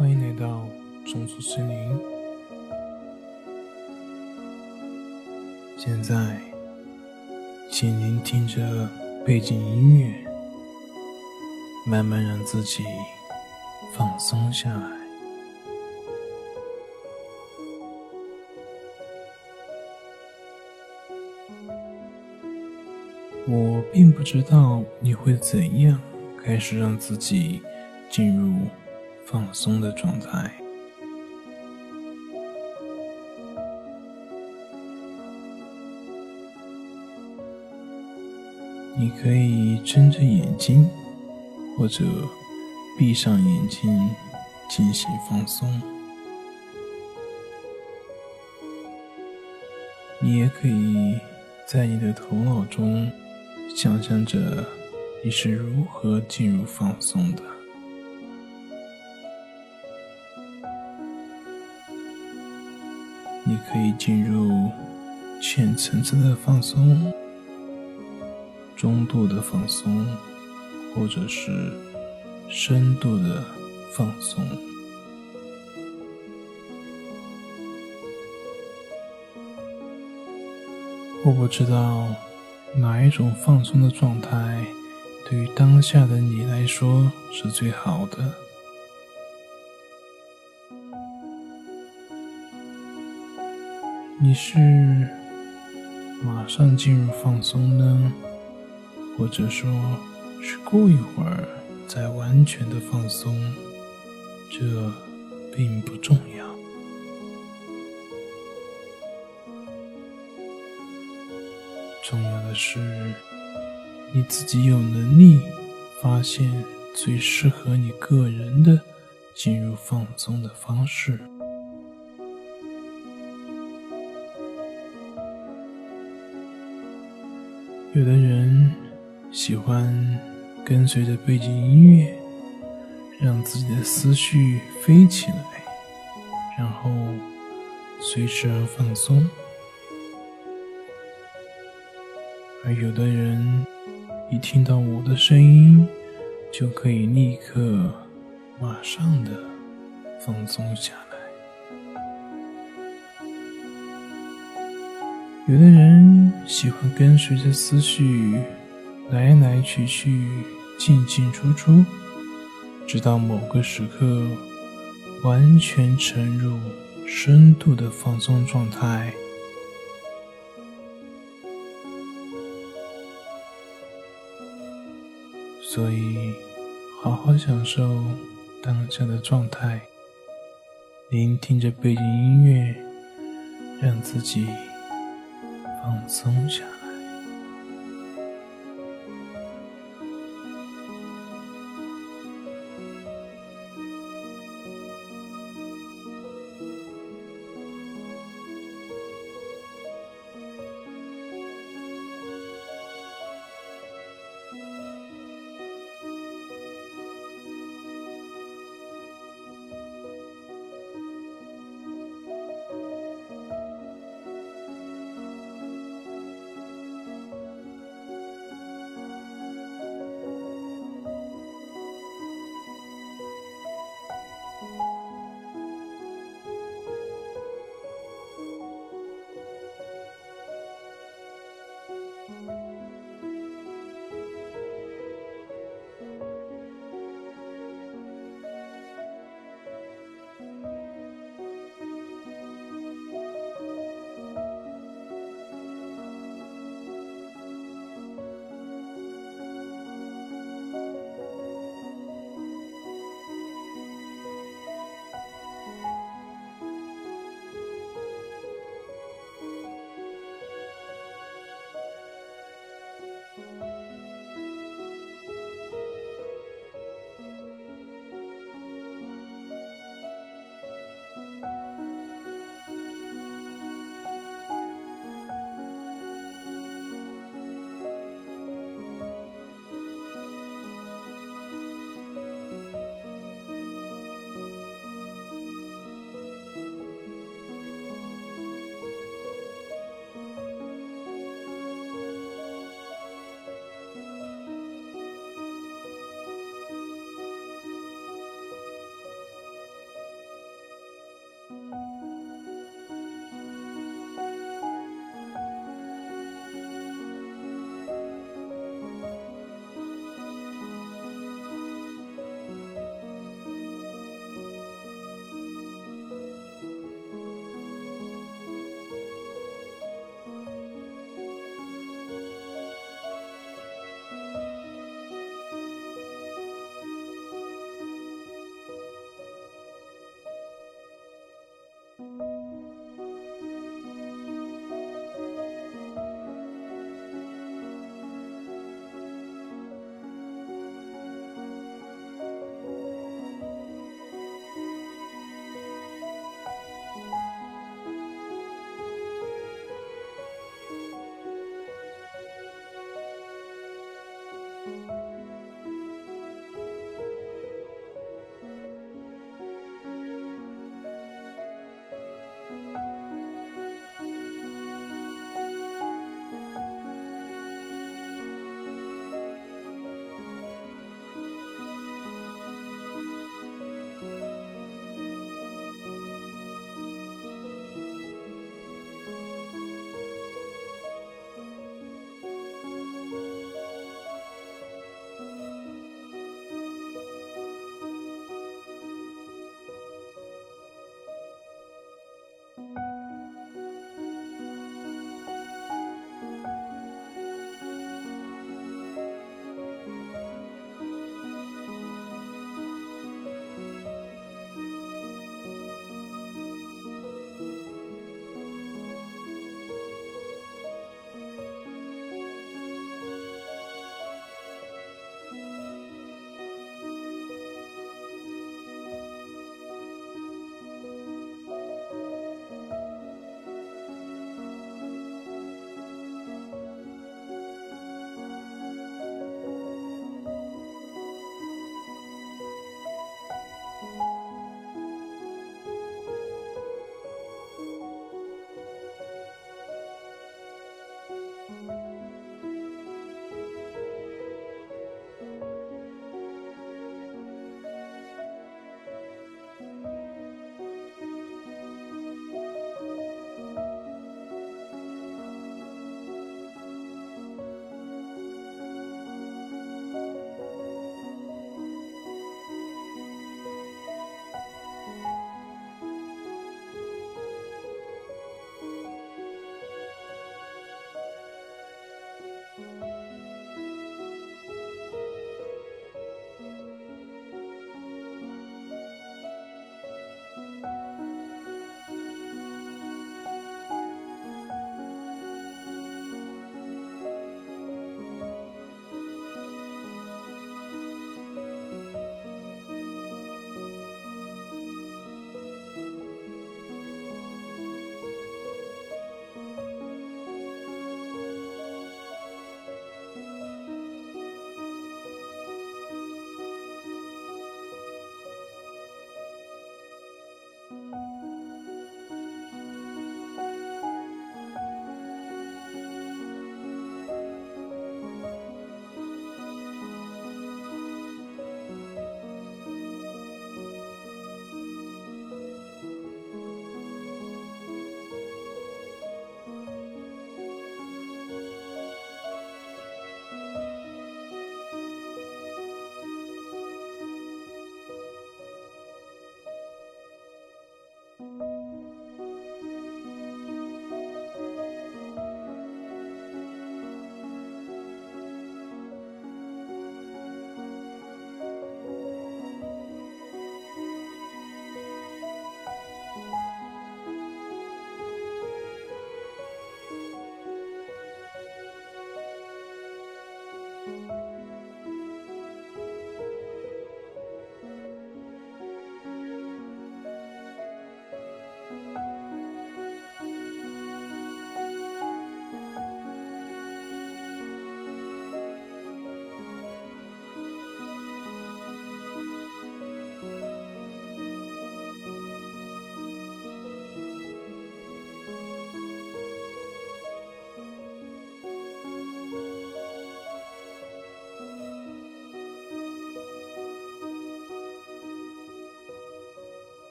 欢迎来到种族森林。现在，请聆听着背景音乐，慢慢让自己放松下来。我并不知道你会怎样开始让自己进入放松的状态。你可以睁着眼睛，或者闭上眼睛进行放松。你也可以在你的头脑中。想象着你是如何进入放松的。可以进入浅层次的放松、中度的放松，或者是深度的放松。我不知道。哪一种放松的状态，对于当下的你来说是最好的？你是马上进入放松呢，或者说是过一会儿再完全的放松？这并不重要。重要的是，你自己有能力发现最适合你个人的进入放松的方式。有的人喜欢跟随着背景音乐，让自己的思绪飞起来，然后随之而放松。而有的人一听到我的声音，就可以立刻、马上的放松下有的人喜欢跟随着思绪来来去去、进进出出，直到某个时刻完全沉入深度的放松状态。所以，好好享受当下的状态，聆听着背景音乐，让自己放松下。